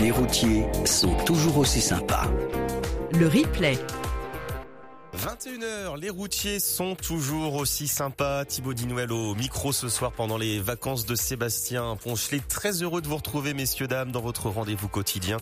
Les routiers sont toujours aussi sympas. Le replay. 21h, les routiers sont toujours aussi sympas. Thibaut Dinouel au micro ce soir pendant les vacances de Sébastien Ponchelet. Très heureux de vous retrouver, messieurs, dames, dans votre rendez-vous quotidien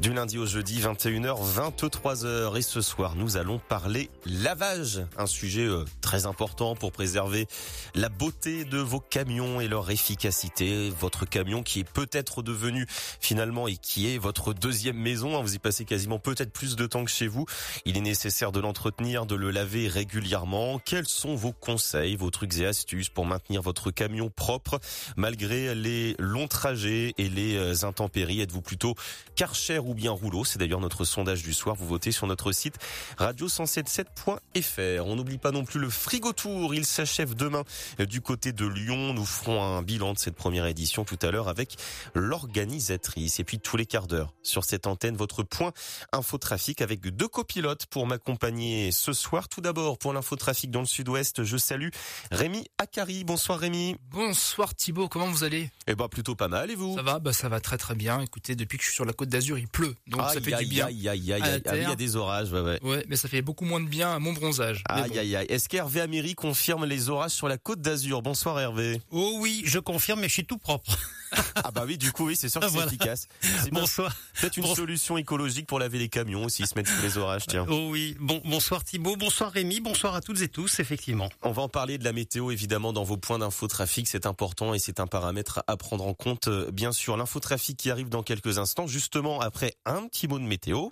du lundi au jeudi, 21h, 23h. Et ce soir, nous allons parler lavage. Un sujet euh, très important pour préserver la beauté de vos camions et leur efficacité. Votre camion qui est peut-être devenu finalement et qui est votre deuxième maison. Hein. Vous y passez quasiment peut-être plus de temps que chez vous. Il est nécessaire de de le laver régulièrement. Quels sont vos conseils, vos trucs et astuces pour maintenir votre camion propre malgré les longs trajets et les euh, intempéries? Êtes-vous plutôt Karcher ou bien rouleau? C'est d'ailleurs notre sondage du soir. Vous votez sur notre site radio177.fr. On n'oublie pas non plus le frigo tour. Il s'achève demain du côté de Lyon. Nous ferons un bilan de cette première édition tout à l'heure avec l'organisatrice. Et puis tous les quarts d'heure sur cette antenne, votre point infotrafic avec deux copilotes pour m'accompagner ce soir. Tout d'abord pour l'infotrafic dans le sud-ouest, je salue Rémi Akari. Bonsoir Rémi. Bonsoir Thibaut, comment vous allez? Eh ben plutôt pas mal et vous? Ça va, bah ça va très très bien. Écoutez, depuis que je suis sur la côte d'Azur, il pleut. Donc ça fait du bien. Aïe, aïe, aïe, aïe. Ah, il y a des orages, ouais, ouais. Ouais, mais ça fait beaucoup moins de bien à mon bronzage. Aïe, aïe, aïe. Est-ce qu'Hervé Améry confirme les orages sur la côte d'Azur? Bonsoir Hervé. Oh oui, je confirme, mais je suis tout propre. ah bah oui, du coup, oui, c'est sûr que c'est efficace. Bonsoir. Peut-être une solution écologique pour laver les camions aussi, se mettre sous les orages, tiens. Oh oui. Bon, bonsoir Thibaut, bonsoir Rémi, bonsoir à toutes et tous, effectivement. On va en parler de la météo, évidemment, dans vos points d'infotrafic. C'est important et c'est un paramètre à prendre en compte, euh, bien sûr. L'infotrafic qui arrive dans quelques instants, justement après un petit mot de météo.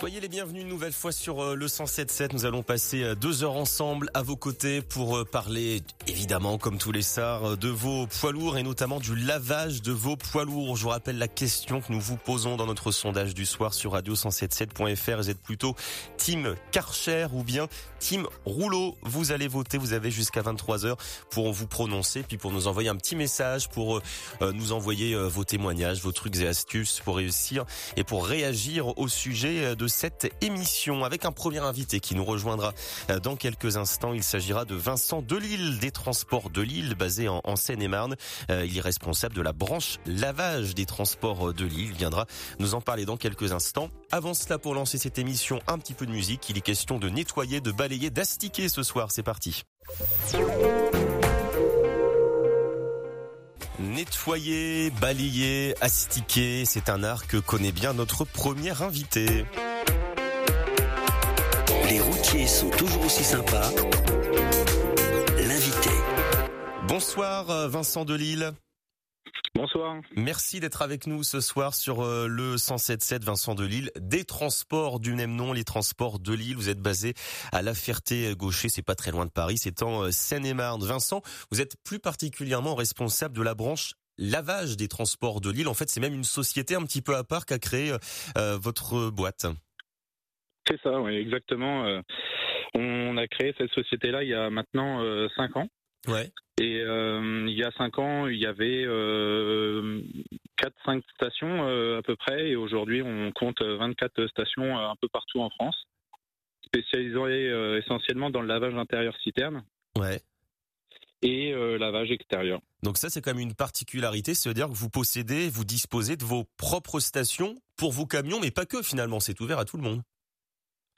Soyez les bienvenus une nouvelle fois sur euh, le 107.7. Nous allons passer euh, deux heures ensemble à vos côtés pour euh, parler, évidemment, comme tous les sars, de vos poids lourds et notamment du lavage de vos poids lourds. Je vous rappelle la question que nous vous posons dans notre sondage du soir sur radio177.fr. Vous êtes plutôt team Karcher ou bien team Rouleau? Vous allez voter. Vous avez jusqu'à 23 heures pour vous prononcer puis pour nous envoyer un petit message, pour nous envoyer vos témoignages, vos trucs et astuces pour réussir et pour réagir au sujet de cette émission avec un premier invité qui nous rejoindra euh, dans quelques instants. Il s'agira de Vincent Delille des Transports de Lille, basé en, Seine-et-Marne. Euh, il est responsable de la branche lavage des transports de Lille. Il viendra nous en parler dans quelques instants. Avant cela, pour lancer cette émission, un petit peu de musique. Il est question de nettoyer, de balayer, d'astiquer ce soir. C'est parti. Nettoyer, balayer, astiquer, c'est un art que connaît bien notre premier invité. Routiers sont toujours aussi sympas. L'invité. Bonsoir euh, Vincent Delille. Bonsoir. Merci d'être avec nous ce soir sur euh, le 107.7 Vincent de Lille. Des transports du même nom, les transports de Lille. Vous êtes basé à La Ferté-Gaucher, c'est pas très loin de Paris, c'est en euh, Seine-et-Marne. Vincent, vous êtes plus particulièrement responsable de la branche lavage des transports de Lille. En fait, c'est même une société un petit peu à part qu'a créé votre boîte. C'est ça, oui, exactement. Euh, on a créé cette société-là il y a maintenant euh, cinq ans. Ouais. Et euh, il y a cinq ans, il y avait quatre, cinq stations à peu près, et aujourd'hui, on compte 24 stations un peu partout en France, spécialisées essentiellement dans le lavage intérieur citerne. Ouais. Et lavage extérieur. Donc ça, c'est quand même une particularité, c'est-à-dire que vous possédez, vous disposez de vos propres stations pour vos camions, mais pas que finalement, c'est ouvert à tout le monde.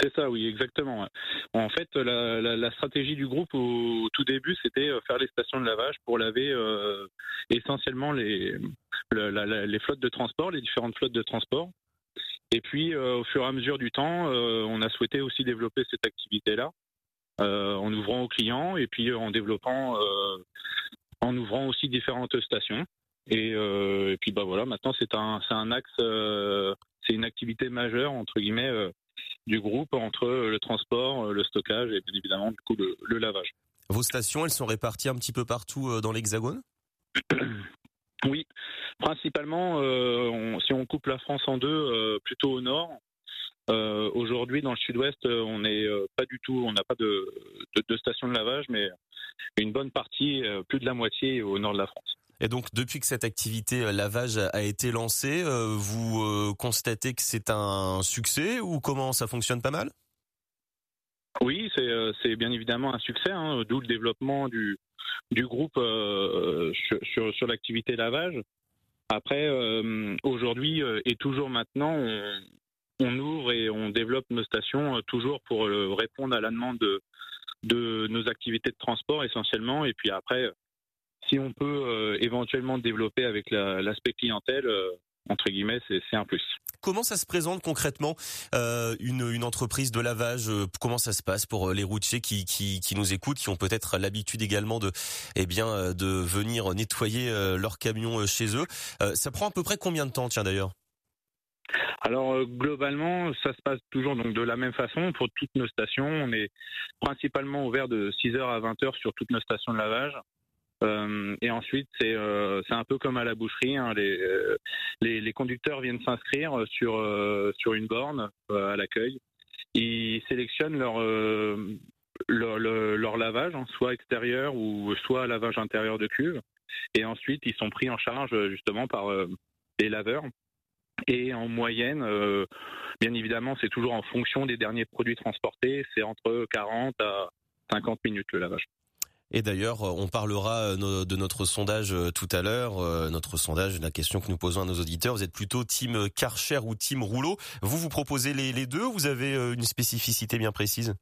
C'est ça, oui, exactement. En fait, la, stratégie du groupe au, tout début, c'était euh, faire les stations de lavage pour laver euh, essentiellement les, flottes de transport, les différentes flottes de transport. Et puis, euh, au fur et à mesure du temps, on a souhaité aussi développer cette activité-là, en ouvrant aux clients et puis en développant, en ouvrant aussi différentes stations. Et, puis, bah voilà, maintenant c'est un, un axe, c'est une activité majeure entre guillemets du groupe entre le transport, le stockage et bien évidemment du coup le, lavage. Vos stations, elles sont réparties un petit peu partout euh, dans l'Hexagone? Oui, principalement, euh, si on coupe la France en deux, euh, plutôt au nord. Aujourd'hui, dans le sud-ouest, on n'est pas du tout, on n'a pas de, de, de, station de lavage, mais une bonne partie, plus de la moitié, au nord de la France. Et donc, depuis que cette activité euh, lavage a été lancée, euh, vous euh, constatez que c'est un succès ou comment ça fonctionne pas mal? Oui, c'est bien évidemment un succès, hein, d'où le développement du, groupe sur, sur, l'activité lavage. Après, aujourd'hui et toujours maintenant, on, ouvre et on développe nos stations toujours pour répondre à la demande de, de nos activités de transport essentiellement. Et puis après, si on peut euh, éventuellement développer avec l'aspect clientèle, euh, entre guillemets, c'est un plus. Comment ça se présente concrètement euh, une, une, entreprise de lavage Comment ça se passe pour les routiers qui, qui, qui nous écoutent, qui ont peut-être l'habitude également de, eh bien, de venir nettoyer leurs camions chez eux Ça prend à peu près combien de temps, tiens d'ailleurs? Alors euh, globalement, ça se passe toujours donc de la même façon pour toutes nos stations. On est principalement ouvert de 6h à 20h sur toutes nos stations de lavage. Euh, et ensuite, c'est euh, c'est un peu comme à la boucherie. Hein, les, les, conducteurs viennent s'inscrire sur sur une borne à l'accueil. Ils sélectionnent leur leur, lavage, hein, soit extérieur ou soit lavage intérieur de cuve. Et ensuite, ils sont pris en charge justement par les laveurs et en moyenne, euh, bien évidemment, c'est toujours en fonction des derniers produits transportés, c'est entre 40 à 50 minutes le lavage. Et d'ailleurs, on parlera euh, de notre sondage euh, tout à l'heure. Notre sondage, la question que nous posons à nos auditeurs, vous êtes plutôt team Karcher ou team Rouleau Vous, vous proposez les, deux Vous avez une spécificité bien précise?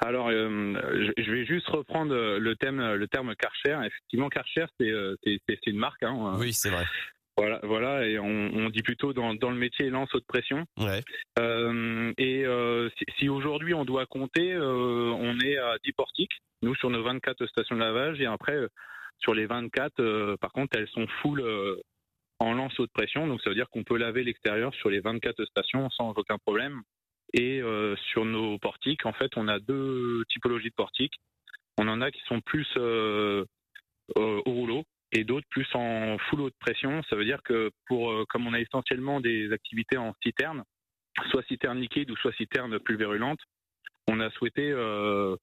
Alors, je vais juste reprendre le thème, le terme Karcher. Effectivement, Karcher, c'est une marque. Hein. Oui, c'est vrai. Voilà, voilà, et on, dit plutôt dans, le métier lance haute pression. Ouais. Euh, et euh, si, aujourd'hui on doit compter, euh, on est à 10 portiques, nous sur nos 24 stations de lavage, et après sur les 24, par contre, elles sont full en lance haute pression, donc ça veut dire qu'on peut laver l'extérieur sur les 24 stations sans aucun problème. Et sur nos portiques, en fait, on a deux typologies de portiques. On en a qui sont plus au rouleau, et d'autres plus en full haute pression. Ça veut dire que pour, euh, comme on a essentiellement des activités en citerne, soit citerne liquide ou soit citerne plus virulente, on a souhaité euh,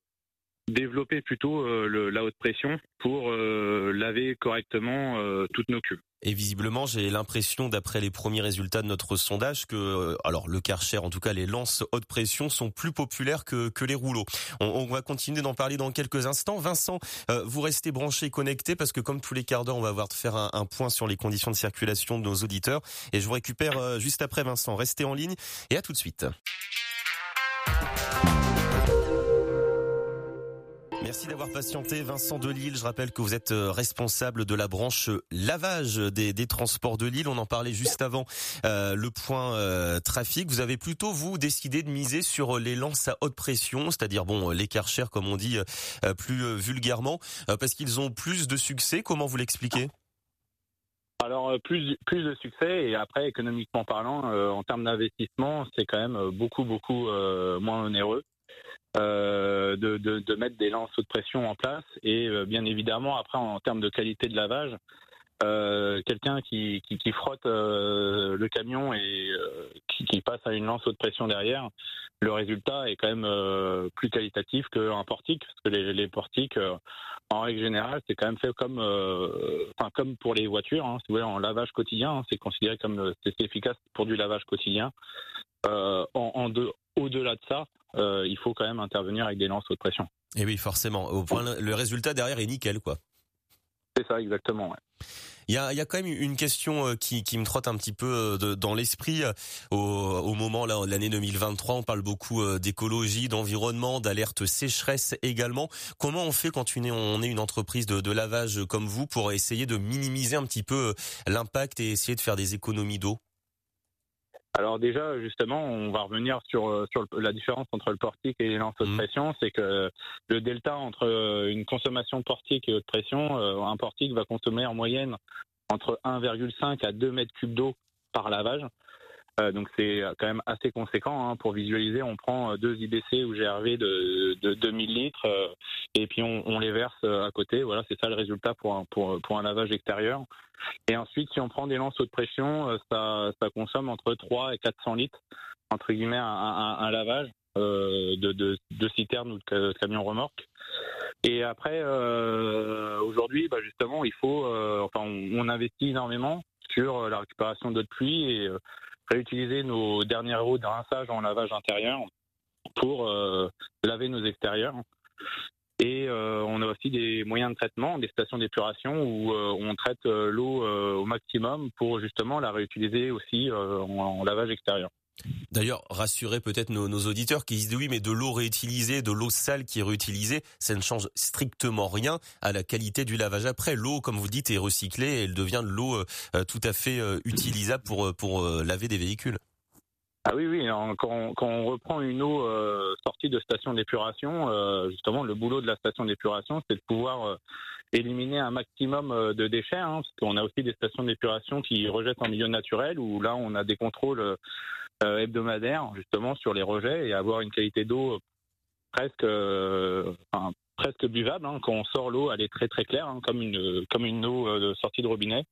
développer plutôt euh, la haute pression pour laver correctement toutes nos cuves. Et visiblement, j'ai l'impression, d'après les premiers résultats de notre sondage, que euh, alors le Karcher, en tout cas les lances haute pression, sont plus populaires que, que les rouleaux. On, va continuer d'en parler dans quelques instants. Vincent, euh, vous restez branché connecté parce que comme tous les quarts d'heure, on va avoir de faire un, un, point sur les conditions de circulation de nos auditeurs. Et je vous récupère euh, juste après Vincent. Restez en ligne et à tout de suite. Merci d'avoir patienté, Vincent Delille. Je rappelle que vous êtes euh, responsable de la branche lavage des, transports de Lille. On en parlait juste avant euh, le point euh, trafic. Vous avez plutôt vous décidé de miser sur les lances à haute pression, c'est-à-dire bon les comme on dit plus vulgairement, parce qu'ils ont plus de succès. Comment vous l'expliquez? Alors plus plus de succès et après économiquement parlant en termes d'investissement c'est quand même beaucoup beaucoup moins onéreux. Euh, de, de, mettre des lances de pression en place. Et euh, bien évidemment après en, termes de qualité de lavage euh, quelqu'un qui, qui, qui, frotte euh, le camion et qui, qui, passe à une lance haute pression derrière, le résultat est quand même plus qualitatif qu'un portique, parce que les, les portiques, en règle générale, c'est quand même fait comme, enfin comme pour les voitures, hein, si vous voulez, en lavage quotidien, hein, c'est considéré comme c'est efficace pour du lavage quotidien. en, en au-delà de ça, euh, il faut quand même intervenir avec des lances haute pression. Et oui, forcément. Au point, le résultat derrière est nickel, quoi. C'est ça, exactement. Il y a, quand même une question euh, qui, me trotte un petit peu euh, dans l'esprit au, au moment là l'année 2023. On parle beaucoup d'écologie, d'environnement, d'alerte sécheresse également. Comment on fait quand on est une entreprise de lavage comme vous pour essayer de minimiser un petit peu l'impact et essayer de faire des économies d'eau? Alors déjà, justement, on va revenir sur, euh, sur la différence entre le portique et les lances haute mmh. pression. C'est que le delta entre euh, une consommation portique et haute pression, euh, un portique va consommer en moyenne entre 1,5 à 2 mètres cubes d'eau par lavage. Euh, donc c'est quand même assez conséquent. Hein. Pour visualiser, on prend euh, deux IBC ou GRV de, de 2000 litres euh, et puis on, les verse à côté. Voilà, c'est ça le résultat pour un, pour, pour un lavage extérieur. Et ensuite, si on prend des lances haute pression, ça, consomme entre 3 et 400 litres, entre guillemets, un, lavage de, de, de citernes ou de camions remorques. Et après, euh, aujourd'hui, bah justement, il faut, enfin, on, on, investit énormément sur la récupération d'eau de pluie et réutiliser nos dernières roues de rinçage en lavage intérieur pour laver nos extérieurs. Et on a aussi des moyens de traitement, des stations d'épuration où on traite l'eau au maximum pour justement la réutiliser aussi en lavage extérieur. D'ailleurs, rassurer peut-être nos, auditeurs qui disent oui, mais de l'eau réutilisée, de l'eau sale qui est réutilisée, ça ne change strictement rien à la qualité du lavage après. L'eau, comme vous dites, est recyclée et elle devient de l'eau euh, tout à fait euh, utilisable pour, euh, pour laver des véhicules. Ah oui, oui. Quand, on, reprend une eau sortie de station d'épuration, justement, le boulot de la station d'épuration, c'est de pouvoir éliminer un maximum de déchets, hein, parce qu'on a aussi des stations d'épuration qui rejettent en milieu naturel, où là, on a des contrôles hebdomadaire justement sur les rejets et avoir une qualité d'eau presque euh, presque buvable. Hein. Quand on sort l'eau, elle est très très claire, hein, comme une comme une eau euh, sortie de robinet.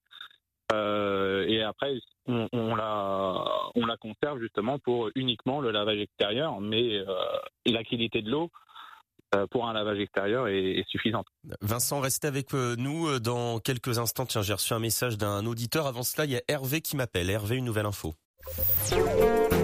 et après, on, on, la on la conserve justement pour uniquement le lavage extérieur, mais la qualité de l'eau pour un lavage extérieur est, est, suffisante. Vincent, restez avec nous dans quelques instants. Tiens, j'ai reçu un message d'un auditeur. Avant cela, il y a Hervé qui m'appelle. Hervé, une nouvelle info. Thank you.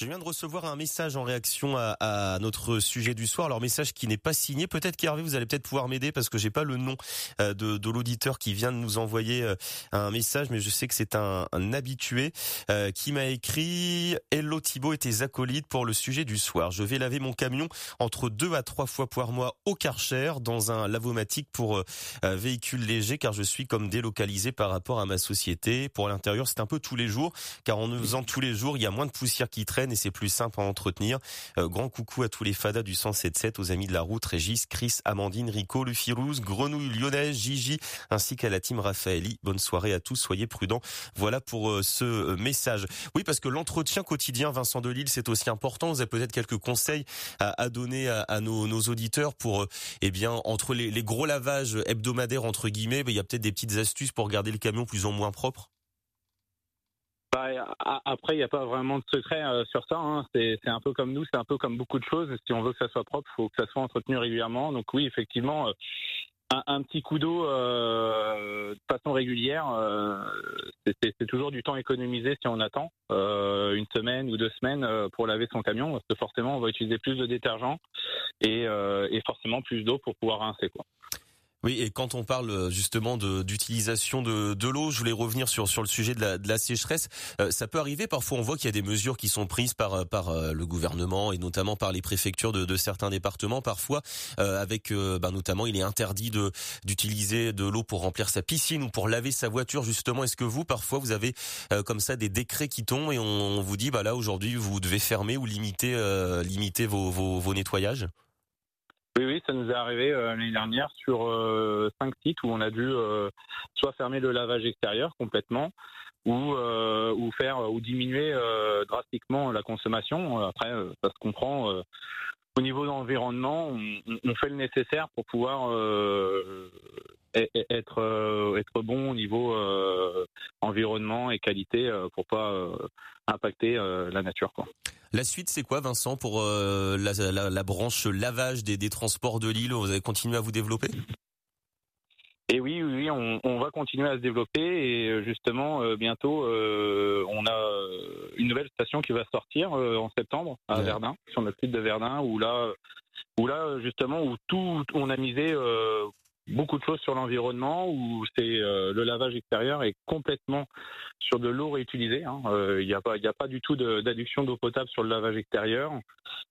Je viens de recevoir un message en réaction à, notre sujet du soir. Alors message qui n'est pas signé. Peut-être qu'Hervé, vous allez peut-être pouvoir m'aider parce que j'ai pas le nom euh, de, l'auditeur qui vient de nous envoyer euh, un message, mais je sais que c'est un, habitué euh, qui m'a écrit Hello Thibaut et tes acolytes pour le sujet du soir. Je vais laver mon camion entre deux à trois fois par mois au Karcher dans un lavomatique pour véhicules légers car je suis comme délocalisé par rapport à ma société. Pour l'intérieur, c'est un peu tous les jours car en faisant tous les jours, il y a moins de poussière qui traîne et c'est plus simple à entretenir. Euh, grand coucou à tous les fadas du 177, aux amis de la route, Régis, Chris, Amandine, Rico, Lufirouz, Grenouille, Lyonnaise, Gigi, ainsi qu'à la team Raphaëli. Bonne soirée à tous, soyez prudents. Voilà pour euh, ce euh, message. Oui, parce que l'entretien quotidien, Vincent Delille, c'est aussi important. Vous avez peut-être quelques conseils à, donner à, nos, auditeurs pour, eh bien, entre les, gros lavages hebdomadaires entre guillemets, ben, il y a peut-être des petites astuces pour garder le camion plus ou moins propre. Bah, après, il n'y a pas vraiment de secret euh, sur ça. Hein. C'est un peu comme nous, c'est un peu comme beaucoup de choses. Si on veut que ça soit propre, il faut que ça soit entretenu régulièrement. Donc oui, effectivement, euh, un, petit coup d'eau euh, de façon régulière, c'est toujours du temps économisé si on attend une semaine ou deux semaines pour laver son camion, parce que forcément, on va utiliser plus de détergent et, et forcément plus d'eau pour pouvoir rincer. Quoi. Oui, et quand on parle euh, justement d'utilisation de, de, l'eau, je voulais revenir sur sur le sujet de la, de la sécheresse. Euh, ça peut arriver parfois, on voit qu'il y a des mesures qui sont prises par par euh, le gouvernement et notamment par les préfectures de, de certains départements. Parfois, avec bah, notamment, il est interdit de d'utiliser de l'eau pour remplir sa piscine ou pour laver sa voiture. Justement, est-ce que vous, parfois, vous avez comme ça des décrets qui tombent et on, vous dit, bah là aujourd'hui, vous devez fermer ou limiter limiter vos, vos, vos nettoyages? Oui, oui, ça nous est arrivé euh, l'année dernière sur euh, cinq sites où on a dû euh, soit fermer le lavage extérieur complètement, ou, faire ou diminuer drastiquement la consommation. Après, ça se comprend. au niveau de l'environnement, on, fait le nécessaire pour pouvoir être être bon au niveau environnement et qualité pour pas impacter la nature. La suite, c'est quoi, Vincent, pour euh, la, branche lavage des, transports de l'île? Vous allez continuer à vous développer? Et oui, oui, on, va continuer à se développer et euh, justement euh, bientôt on a une nouvelle station qui va sortir en septembre à Verdun, sur notre site de Verdun, où là, où là justement où tout on a misé beaucoup de choses sur l'environnement où c'est euh, le lavage extérieur est complètement sur de l'eau réutilisée. Hein. Euh, il n'y a pas il a pas du tout d'adduction d'eau potable sur le lavage extérieur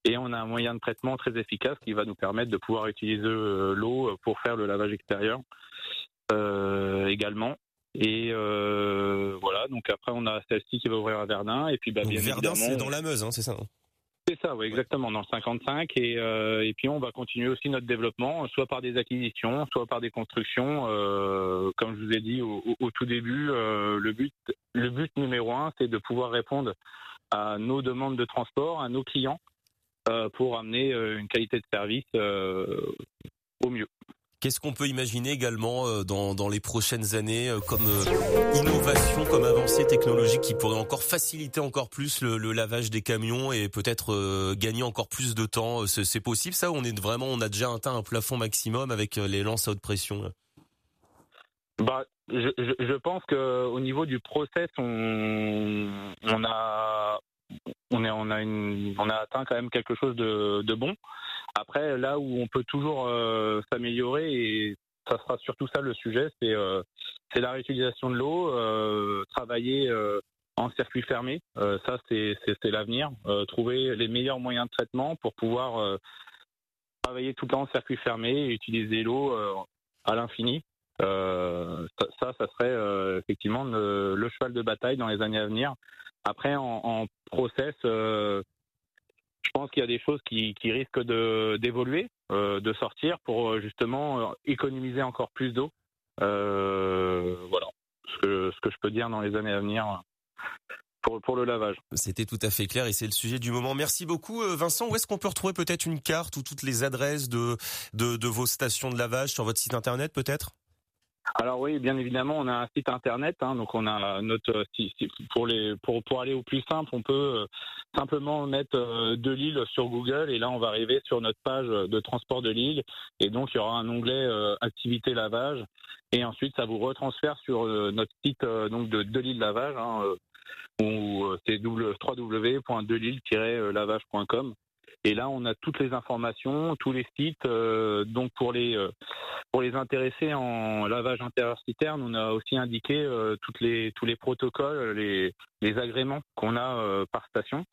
et on a un moyen de traitement très efficace qui va nous permettre de pouvoir utiliser euh, l'eau pour faire le lavage extérieur également. Et voilà, donc après on a celle-ci qui va ouvrir à Verdun et puis bah, bien Verdun c'est dans la Meuse, hein, c'est ça. C'est ça, oui, exactement, dans le 55. Et, euh, et puis on va continuer aussi notre développement, soit par des acquisitions, soit par des constructions. Euh, comme je vous ai dit au, tout début, euh, le but, le but numéro un, c'est de pouvoir répondre à nos demandes de transport, à nos clients, pour amener une qualité de service au mieux. Qu'est-ce qu'on peut imaginer également euh, dans, dans les prochaines années euh, comme euh, innovation, comme avancée technologique qui pourrait encore faciliter encore plus le, lavage des camions et peut-être gagner encore plus de temps C'est possible ça on est vraiment on a déjà atteint un plafond maximum avec les lances à haute pression Bah, je, pense que au niveau du process, on a on a atteint quand même quelque chose de, bon. Après, là où on peut toujours s'améliorer et ça sera surtout ça le sujet, c'est c'est la réutilisation de l'eau, travailler en circuit fermé. ça, c'est l'avenir. trouver les meilleurs moyens de traitement pour pouvoir travailler tout le temps en circuit fermé et utiliser l'eau à l'infini. Euh, ça, ça serait euh, effectivement le, cheval de bataille dans les années à venir. Après, en, process, euh, je pense qu'il y a des choses qui, risquent d'évoluer, de, sortir pour justement économiser encore plus d'eau. voilà ce que, je peux dire dans les années à venir. Pour, pour, le lavage. C'était tout à fait clair et c'est le sujet du moment. Merci beaucoup Vincent. Où est-ce qu'on peut retrouver peut-être une carte ou toutes les adresses de, de vos stations de lavage sur votre site internet peut-être? Alors oui, bien évidemment, on a un site internet, hein, donc on a notre pour les pour pour aller au plus simple, on peut euh, simplement mettre euh, de Lille sur Google et là on va arriver sur notre page de transport de Lille et donc il y aura un onglet euh, activité lavage et ensuite ça vous retransfère sur notre site donc de Delille Lavage hein, où c'est www.delille-lavage.com et là, on a toutes les informations, tous les sites. Euh, donc pour les euh, pour les intéressés en lavage intérieur citerne, on a aussi indiqué euh, les tous les protocoles, les les agréments qu'on a par station.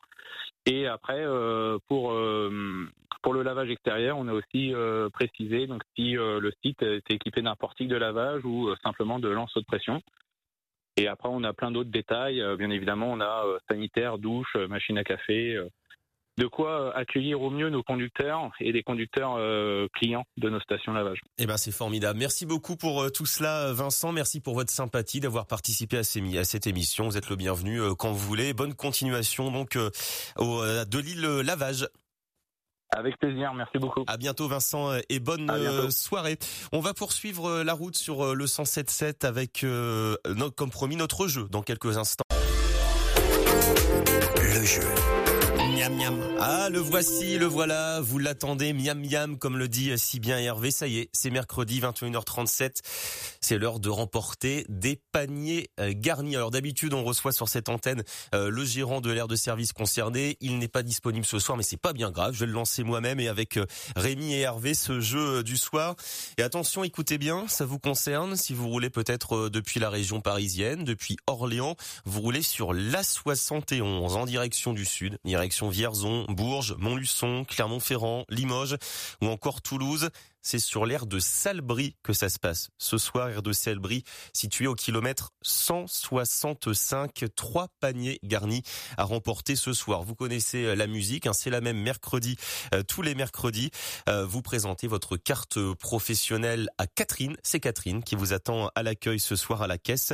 Et après, pour pour le lavage extérieur, on a aussi précisé donc si le site est équipé d'un portique de lavage ou simplement de lance de pression. Et après, on a plein d'autres détails. bien évidemment, on a sanitaire, douche, machine à café de quoi accueillir au mieux nos conducteurs et les conducteurs euh, clients de nos stations lavage. Eh ben c'est formidable. Merci beaucoup pour euh, tout cela, Vincent. Merci pour votre sympathie d'avoir participé à, ces, à, cette émission. Vous êtes le bienvenu euh, quand vous voulez. Bonne continuation donc au, de l'île Lavage. Avec plaisir, merci beaucoup. À bientôt Vincent et bonne soirée. On va poursuivre la route sur le 107.7 avec notre, comme promis notre jeu dans quelques instants. Le jeu. Ah, le voici, le voilà, vous l'attendez, miam miam, comme le dit si bien Hervé. Ça y est, c'est mercredi 21h37. C'est l'heure de remporter des paniers euh, garnis. Alors d'habitude, on reçoit sur cette antenne euh, le gérant de l'aire de service concerné. Il n'est pas disponible ce soir, mais c'est pas bien grave. Je vais le lancer moi-même et avec euh, Rémi et Hervé ce jeu du soir. Et attention, écoutez bien, ça vous concerne. Si vous roulez peut-être depuis la région parisienne, depuis Orléans, vous roulez sur l'A71 en direction du sud, direction Vierzon, Bourges, Montluçon, Clermont-Ferrand, Limoges ou encore Toulouse c'est sur l'aire de Salbris que ça se passe. Ce soir, aire de Salbris, situé au kilomètre 165, trois paniers garnis à remporter ce soir. Vous connaissez euh, la musique, hein, c'est la même mercredi, euh, tous les mercredis. Euh, vous présentez votre carte professionnelle à Catherine. C'est Catherine qui vous attend à l'accueil ce soir à la caisse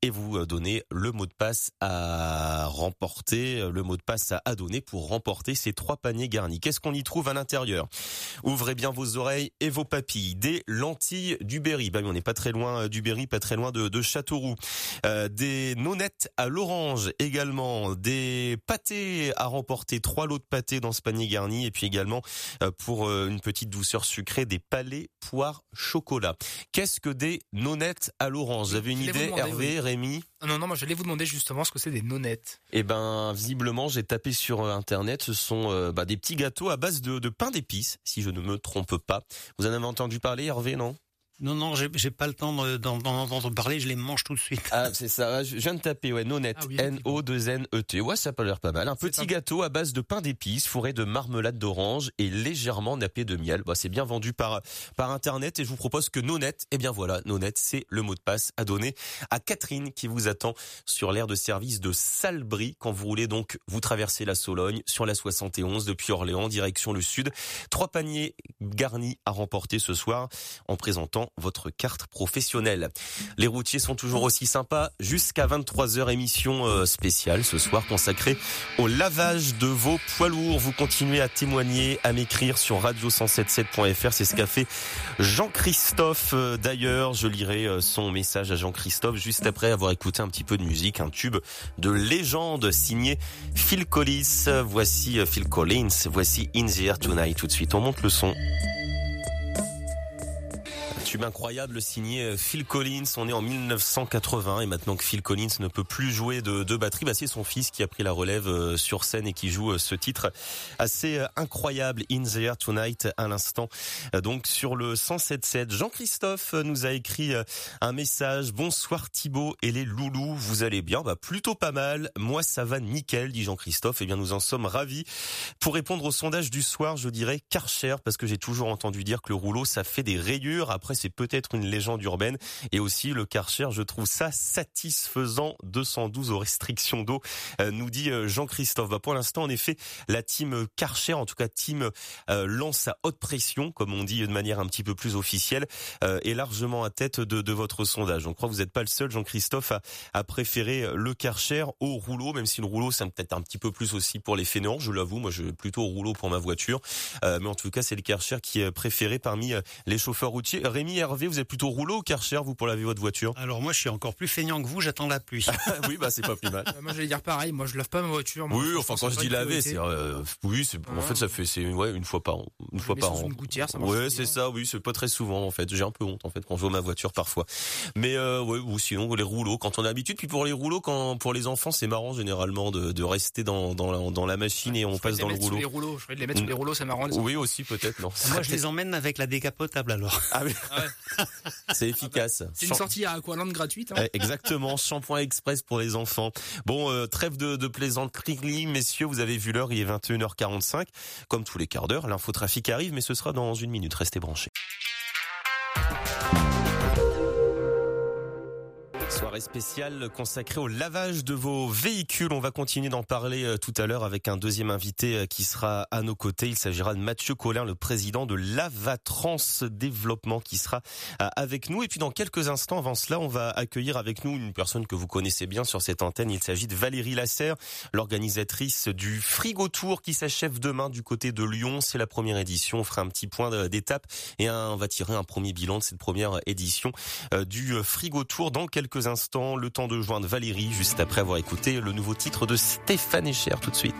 et vous donnez le mot de passe à remporter, le mot de passe à donner pour remporter ces trois paniers garnis. Qu'est-ce qu'on y trouve à l'intérieur? Ouvrez bien vos oreilles et vos papilles, des lentilles du Berry. Bah on n'est pas très loin euh, du Berry, pas très loin de, de Châteauroux. Euh, des nonettes à l'orange également, des pâtés à remporter, trois lots de pâtés dans ce panier garni, et puis également euh, pour une petite douceur sucrée, des palais poire chocolat. Qu'est-ce que des nonettes à l'orange? Vous avez une idée, Hervé, Rémi? Non, non, moi j'allais vous demander justement ce que c'est des nonettes. Eh ben, visiblement, j'ai tapé sur internet. Ce sont bah, des petits gâteaux à base de, de pain d'épices, si je ne me trompe pas. Vous en avez entendu parler, Hervé, non? Non, non, j'ai pas le temps d'en entendre parler, je les mange tout de suite. Ah, c'est ça, je viens de taper, ouais, Nonette, ah N-O-2-N-E-T. Ouais, ça peut l'air pas mal. Un petit gâteau à base de pain d'épices, fourré de marmelade d'orange et légèrement nappé de miel. Bah, c'est bien vendu par, par internet et je vous propose que Nonette, eh bien voilà, Nonette, c'est le mot de passe à donner à Catherine qui vous attend sur l'aire de service de Salbris quand vous roulez donc, vous traversez la Sologne sur la 71 depuis Orléans, direction le sud. Trois paniers garnis à remporter ce soir en présentant votre carte professionnelle. Les routiers sont toujours aussi sympas jusqu'à 23h émission euh, spéciale ce soir consacrée au lavage de vos poids lourds. Vous continuez à témoigner, à m'écrire sur radio177.fr. C'est ce qu'a fait Jean-Christophe. Euh, d'ailleurs, je lirai euh, son message à Jean-Christophe juste après avoir écouté un petit peu de musique, un tube de légende signé Phil Collins. Voici Phil Collins. Voici In the Air Tonight. Tout de suite, on monte le son tube incroyable signé Phil Collins. On est en 1980 et maintenant que Phil Collins ne peut plus jouer de, de batterie, bah c'est son fils qui a pris la relève euh, sur scène et qui joue euh, ce titre assez euh, incroyable, In the Air Tonight, à l'instant. Donc sur le 107.7, Jean-Christophe nous a écrit un message. Bonsoir Thibaut et les loulous, vous allez bien? Bah plutôt pas mal. Moi ça va nickel, dit Jean-Christophe. Et eh bien nous en sommes ravis. Pour répondre au sondage du soir, je dirais Karcher parce que j'ai toujours entendu dire que le rouleau ça fait des rayures. Après c'est peut-être une légende urbaine et aussi le Karcher, je trouve ça satisfaisant. 212 aux restrictions d'eau, nous dit Jean-Christophe. Bah pour l'instant en effet la team Karcher, en tout cas team euh, lance à haute pression, comme on dit de manière un petit peu plus officielle, euh, est largement à tête de, de votre sondage. On croit que vous n'êtes pas le seul, Jean-Christophe, à, à, préférer le Karcher au rouleau, même si le rouleau c'est peut-être un petit peu plus aussi pour les fainéants, je l'avoue. Moi, je plutôt au rouleau pour ma voiture, euh, mais en tout cas c'est le Karcher qui est préféré parmi les chauffeurs routiers. Rémi Hervé, vous êtes plutôt rouleau ou Karcher, vous pour laver votre voiture? Alors moi, je suis encore plus feignant que vous. J'attends la pluie. oui, bah c'est pas plus mal. moi, j'allais dire pareil. Moi, je lave pas ma voiture. Moi, oui, enfin quand je dis laver, c'est euh, oui, c'est en fait ça fait c'est ouais une fois par an, une fois par an. Une gouttière, ça ouais, c'est ça. Oui, c'est pas très souvent en fait. J'ai un peu honte en fait quand je vois ma voiture parfois. Mais euh, ouais, ou sinon les rouleaux quand on a l'habitude. Puis pour les rouleaux, quand pour les enfants, c'est marrant généralement de, de rester dans dans la, dans la machine et on passe dans le rouleau. les rouleaux. Je de les mettre sur les rouleaux, c'est marrant. oui, aussi peut-être non. Moi, je les emmène avec la décapotable alors. Ah c'est efficace. C'est une sortie à Aqualand gratuite. Hein. Exactement, shampoing express pour les enfants. Bon, euh, trêve de, de plaisanterie, messieurs, vous avez vu l'heure, il est 21h45. Comme tous les quarts d'heure, l'infotrafic arrive, mais ce sera dans une minute. Restez branchés. Soirée spéciale consacrée au lavage de vos véhicules. On va continuer d'en parler euh, tout à l'heure avec un deuxième invité euh, qui sera à nos côtés. Il s'agira de Mathieu Collin, le président de Lavatrans Développement qui sera euh, avec nous. Et puis dans quelques instants, avant cela, on va accueillir avec nous une personne que vous connaissez bien sur cette antenne. Il s'agit de Valérie Lasserre, l'organisatrice du Frigo Tour qui s'achève demain du côté de Lyon. C'est la première édition. On fera un petit point d'étape et on va tirer un premier bilan de cette première édition du Frigo Tour dans quelques instants, le temps de joindre Valérie juste après avoir écouté le nouveau titre de Stéphane Echer tout de suite.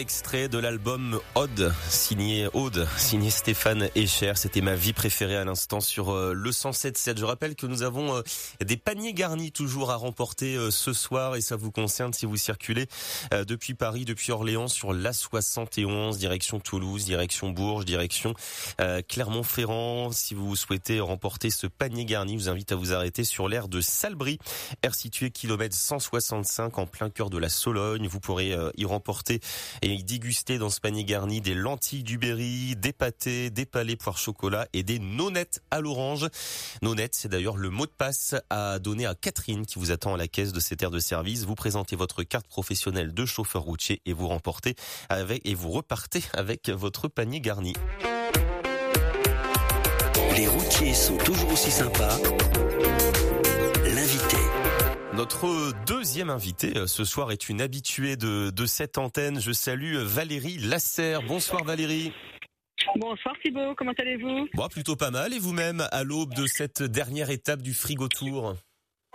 Extrait de l'album Ode, signé Aude, signé Stéphane Echer. C'était ma vie préférée à l'instant sur euh, le 107.7. Je rappelle que nous avons euh, des paniers garnis toujours à remporter euh, ce soir et ça vous concerne si vous circulez depuis Paris, depuis Orléans sur la 71, direction Toulouse, direction Bourges, direction Clermont-Ferrand. Si vous souhaitez remporter ce panier garni, je vous invite à vous arrêter sur l'aire de Salbris, aire située kilomètre 165 en plein cœur de la Sologne. Vous pourrez y remporter et déguster dans ce panier garni des lentilles du Berry, des pâtés, des palais poire chocolat et des nonettes à l'orange. Nonettes, c'est d'ailleurs le mot de passe à donner à Catherine qui vous attend à la caisse de cette aire de service. Vous présentez votre carte professionnelle de chauffeur routier et vous remportez avec et vous repartez avec votre panier garni. Les routiers sont toujours aussi sympas. Notre deuxième invité euh, ce soir est une habituée de, de cette antenne. Je salue Valérie Lasserre. Bonsoir Valérie. Bonsoir Thibault, comment allez-vous? Bon, plutôt pas mal. Et vous-même, à l'aube de cette dernière étape du Frigo Tour?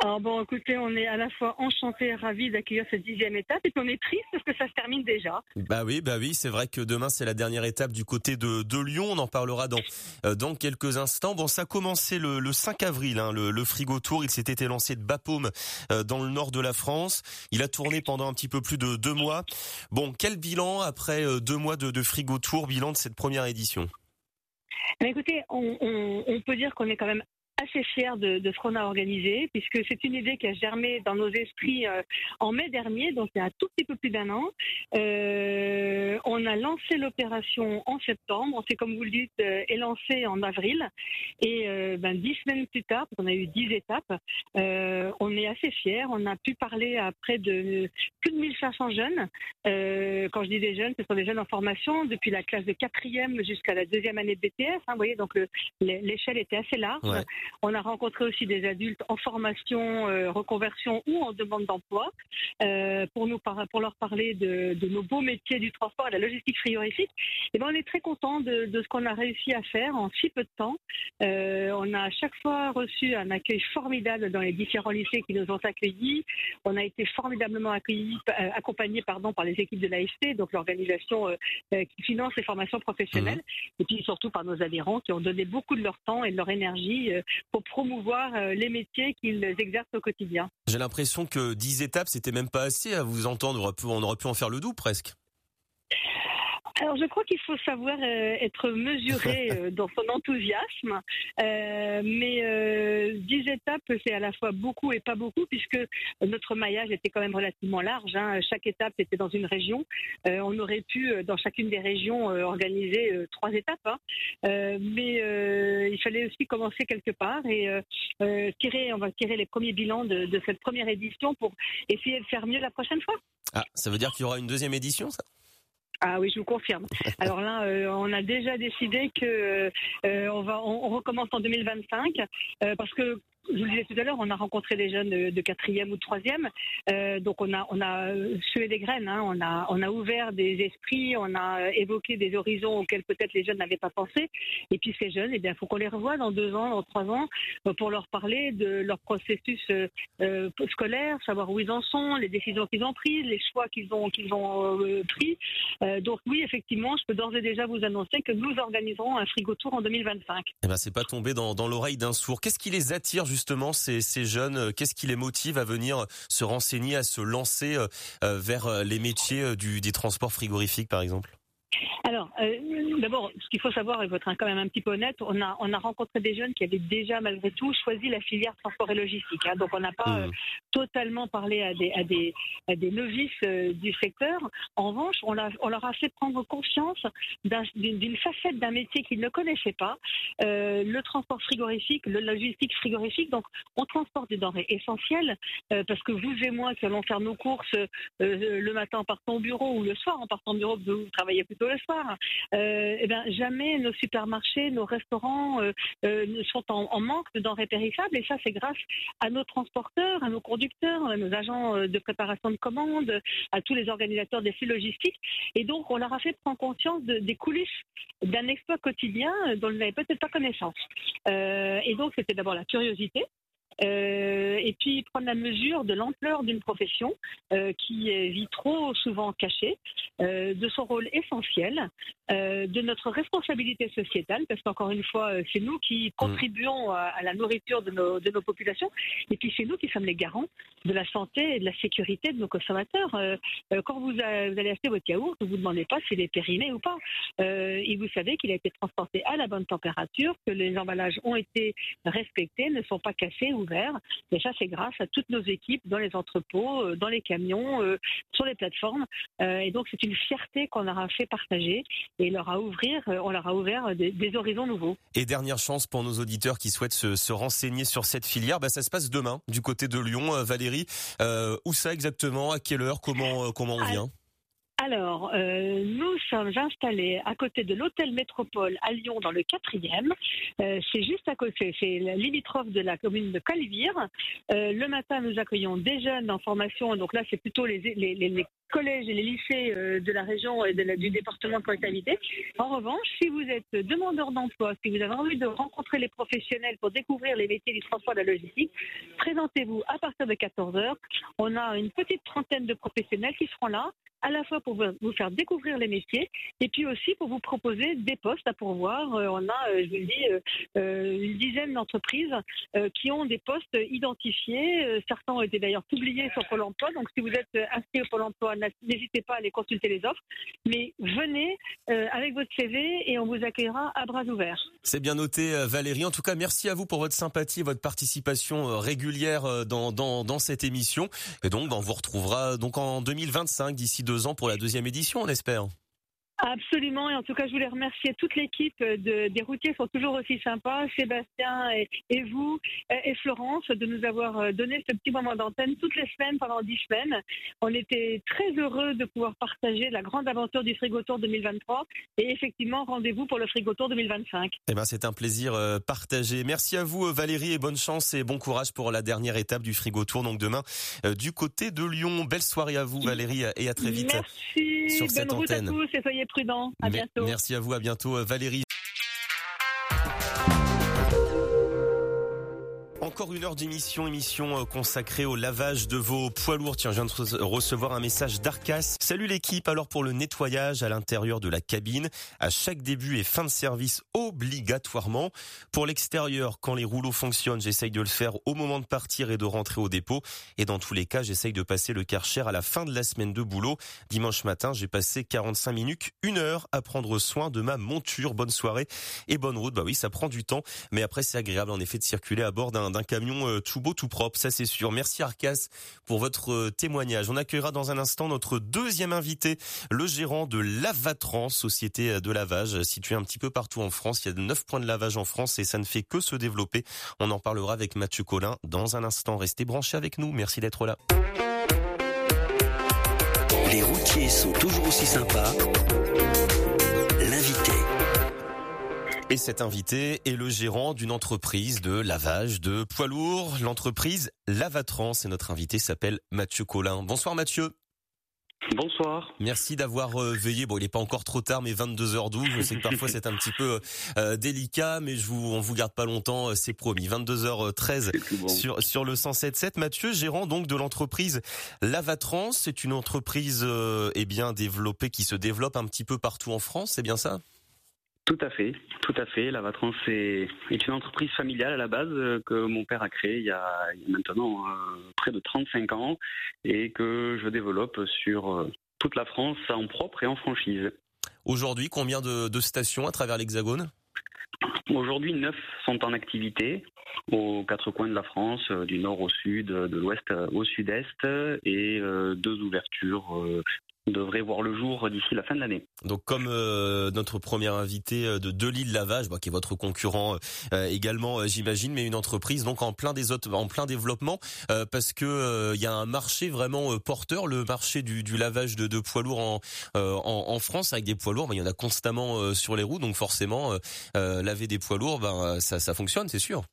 Alors bon, écoutez, on est à la fois enchanté et ravis d'accueillir cette dixième étape et puis on est triste parce que ça se termine déjà. Bah oui, bah oui, c'est vrai que demain c'est la dernière étape du côté de, de Lyon. On en parlera dans euh, dans quelques instants. Bon, ça a commencé le, le 5 avril, hein, le, le, Frigo Tour. Il s'était lancé de Bapaume euh, dans le nord de la France. Il a tourné pendant un petit peu plus de deux mois. Bon, quel bilan après euh, deux mois de, de Frigo Tour, bilan de cette première édition? Écoutez, on, on, on, peut dire qu'on est quand même assez fiers de, ce qu'on a organisé, puisque c'est une idée qui a germé dans nos esprits euh, en mai dernier, donc il y a un tout petit peu plus d'un an. Euh, on a lancé l'opération en septembre, on s'est, comme vous le dites, euh, élancé en avril, et ben, dix semaines plus tard, on a eu dix étapes, on est assez fiers. On a pu parler à près de plus de 1500 jeunes. Quand je dis des jeunes, ce sont des jeunes en formation, depuis la classe de quatrième jusqu'à la deuxième année de BTS. Hein, vous voyez, donc l'échelle était assez large. On a rencontré aussi des adultes en formation, reconversion ou en demande d'emploi pour nous pour leur parler de, nos beaux métiers du transport et de la logistique frigorifique. Et ben on est très content de, ce qu'on a réussi à faire en si peu de temps. on a à chaque fois reçu un accueil formidable dans les différents lycées qui nous ont accueillis. On a été formidablement accueillis, accompagnés pardon, par les équipes de l'AFC, donc l'organisation qui finance les formations professionnelles, mmh. et puis surtout par nos adhérents qui ont donné beaucoup de leur temps et de leur énergie euh, pour promouvoir euh, les métiers qu'ils exercent au quotidien. J'ai l'impression que 10 étapes, c'était même pas assez à vous entendre. On aurait pu en faire le doux presque. Alors je crois qu'il faut savoir euh, être mesuré euh, dans son enthousiasme, euh, mais dix étapes c'est à la fois beaucoup et pas beaucoup puisque notre maillage était quand même relativement large. Hein. Chaque étape était dans une région. on aurait pu dans chacune des régions organiser trois étapes, hein. mais il fallait aussi commencer quelque part et tirer, on va tirer les premiers bilans de, de cette première édition pour essayer de faire mieux la prochaine fois. Ah, ça veut dire qu'il y aura une deuxième édition, ça? Ah oui, je vous confirme. Alors là, euh, on a déjà décidé que euh, on va, on, recommence en 2025 euh, parce que je vous le disais tout à l'heure, on a rencontré des jeunes de quatrième ou de troisième, euh, donc on a on a sué des graines, hein. on a ouvert des esprits, on a évoqué des horizons auxquels peut-être les jeunes n'avaient pas pensé. Et puis ces jeunes, eh bien, faut qu'on les revoie dans deux ans, dans trois ans, euh, pour leur parler de leur processus euh, euh, scolaire, savoir où ils en sont, les décisions qu'ils ont prises, les choix qu'ils ont euh, pris. donc oui, effectivement, je peux d'ores et déjà vous annoncer que nous organiserons un frigo tour en 2025. Eh ben c'est pas tombé dans dans l'oreille d'un sourd. Qu'est-ce qui les attire justement ces, jeunes euh, Qu'est-ce qui les motive à venir se renseigner, à se lancer euh, euh, vers les métiers du, des transports frigorifiques, par exemple? Alors, euh, d'abord, ce qu'il faut savoir, et votre être quand même un petit peu honnête, on a, on a rencontré des jeunes qui avaient déjà, malgré tout, choisi la filière transport et logistique. Hein. donc, on n'a pas mmh. euh, totalement parlé à des, à des, à des novices euh, du secteur. En revanche, on, on, leur a fait prendre conscience d'une facette d'un métier qu'ils ne connaissaient pas, le transport frigorifique, le logistique frigorifique. Donc, on transporte des denrées essentielles, parce que vous et moi qui allons faire nos courses le matin en partant au bureau ou le soir en partant au bureau, vous travaillez plutôt le soir, euh, eh ben, jamais nos supermarchés, nos restaurants euh, euh, ne sont en, manque de denrées périssables. Et ça, c'est grâce à nos transporteurs, à nos conducteurs, à nos agents de préparation de commandes, à tous les organisateurs des flux logistiques. Et donc, on leur a fait prendre conscience des coulisses d'un exploit quotidien dont ils n'avaient peut-être pas connaissance. et donc, c'était d'abord la curiosité. Euh, et puis prendre la mesure de l'ampleur d'une profession euh, qui vit trop souvent cachée, euh, de son rôle essentiel, de notre responsabilité sociétale, parce qu'encore une fois, c'est nous qui mm. contribuons à, la nourriture de nos, de nos populations, et puis c'est nous qui sommes les garants de la santé et de la sécurité de nos consommateurs. quand vous, vous, allez acheter votre yaourt, vous ne vous demandez pas s'il est périmé ou pas. et vous savez qu'il a été transporté à la bonne température, que les emballages ont été respectés, ne sont pas cassés ou et ça, c'est grâce à toutes nos équipes dans les entrepôts, euh, dans les camions, euh, sur les plateformes. Euh, et donc, c'est une fierté qu'on leur a fait partager et leur a ouvrir, on leur a ouvert des, horizons nouveaux. Et dernière chance pour nos auditeurs qui souhaitent se, renseigner sur cette filière, bah, ça se passe demain du côté de Lyon. Valérie, où ça exactement? À quelle heure? Comment comment on vient? Alors, euh, nous sommes installés à côté de l'hôtel Métropole à Lyon dans le quatrième. Euh, c'est juste à côté, c'est limitrophe de la commune de Calvire. Euh, le matin, nous accueillons des jeunes en formation. Donc là, c'est plutôt les, collèges et les lycées de la région et du département de collectivité. En revanche, si vous êtes demandeur d'emploi, si vous avez envie de rencontrer les professionnels pour découvrir les métiers du transport de la logistique, présentez-vous à partir de 14 heures. On a une petite trentaine de professionnels qui seront là à la fois pour vous faire découvrir les métiers et puis aussi pour vous proposer des postes à pourvoir. Euh, on a, euh, je vous le dis, euh, une dizaine d'entreprises qui ont des postes identifiés. Certains ont été d'ailleurs publiés sur Pôle emploi. Donc si vous êtes inscrit au Pôle emploi, n'hésitez pas à aller consulter les offres. Mais venez avec votre CV et on vous accueillera à bras ouverts. C'est bien noté Valérie. En tout cas, merci à vous pour votre sympathie et votre participation régulière dans, dans, dans cette émission. Et donc, on vous retrouvera donc en 2025 d'ici deux ans pour la deuxième édition, on espère. Absolument, et en tout cas, je voulais remercier toute l'équipe de, des routiers, sont toujours aussi sympas, Sébastien et, vous et Florence, de nous avoir donné ce petit moment d'antenne toutes les semaines pendant dix semaines. On était très heureux de pouvoir partager la grande aventure du Frigo Tour 2023 et effectivement, rendez-vous pour le Frigo Tour 2025. Eh ben, c'est un plaisir euh, partagé. Merci à vous Valérie et bonne chance et bon courage pour la dernière étape du Frigo Tour donc demain euh, du côté de Lyon. Belle soirée à vous Valérie et à très vite. Merci. Sur Bonne cette route à tous et soyez prudents. À bientôt. Merci à vous, à bientôt Valérie. Encore une heure d'émission, émission euh, consacrée au lavage de vos poids lourds. Tiens, je viens de recevoir un message d'Arcas. Salut l'équipe, alors pour le nettoyage à l'intérieur de la cabine, à chaque début et fin de service obligatoirement. Pour l'extérieur, quand les rouleaux fonctionnent, j'essaye de le faire au moment de partir et de rentrer au dépôt. Et dans tous les cas, j'essaye de passer le karcher à la fin de la semaine de boulot. Dimanche matin, j'ai passé 45 minutes, une heure à prendre soin de ma monture. Bonne soirée et bonne route. Bah oui, ça prend du temps, mais après c'est agréable en effet de circuler à bord d'un d'un camion euh, tout beau, tout propre, ça c'est sûr. Merci Arcas pour votre euh, témoignage. On accueillera dans un instant notre deuxième invité, le gérant de Lavatrans, société de lavage située un petit peu partout en France. Il y a neuf points de lavage en France et ça ne fait que se développer. On en parlera avec Mathieu Collin dans un instant. Restez branchés avec nous. Merci d'être là. Les routiers sont toujours aussi sympas. Et cet invité est le gérant d'une entreprise de lavage de poids lourds, l'entreprise Lavatrans. Et notre invité s'appelle Mathieu Collin. Bonsoir Mathieu. Bonsoir. Merci d'avoir euh, veillé. Bon, il n'est pas encore trop tard, mais 22h12. Je sais que parfois c'est un petit peu euh, délicat, mais je vous, on vous garde pas longtemps, euh, c'est promis. 22h13 sur sur le 107.7. Mathieu, gérant donc de l'entreprise Lavatrans, c'est une entreprise eh bien développée qui se développe un petit peu partout en France, c'est bien ça? Tout à fait, tout à fait. La Vatrans est, une entreprise familiale à la base euh, que mon père a créée il y a, maintenant euh, près de 35 ans et que je développe sur euh, toute la France en propre et en franchise. Aujourd'hui, combien de, stations à travers l'Hexagone? Aujourd'hui, neuf sont en activité aux quatre coins de la France, du nord au sud, de l'ouest au sud-est, et deux ouvertures devrait voir le jour d'ici la fin de l'année. Donc comme euh, notre premier invité euh, de Delille Lavage, bah, qui est votre concurrent euh, également, j'imagine, mais une entreprise donc en plein des autres, en plein développement, parce que il y a un marché vraiment porteur, le marché du, lavage de, poids lourds en, en, France avec des poids lourds, bah, il y en a constamment sur les roues, donc forcément laver des poids lourds, ça, ça fonctionne, c'est sûr.